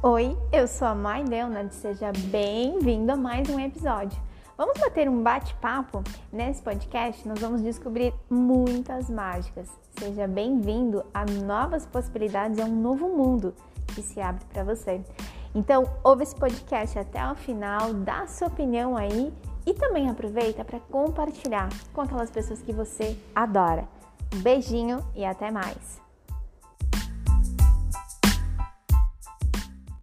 Oi, eu sou a Mai Leonard, seja bem-vindo a mais um episódio. Vamos bater um bate-papo? Nesse podcast nós vamos descobrir muitas mágicas. Seja bem-vindo a novas possibilidades, e a um novo mundo que se abre para você. Então, ouve esse podcast até o final, dá sua opinião aí e também aproveita para compartilhar com aquelas pessoas que você adora. Um beijinho e até mais!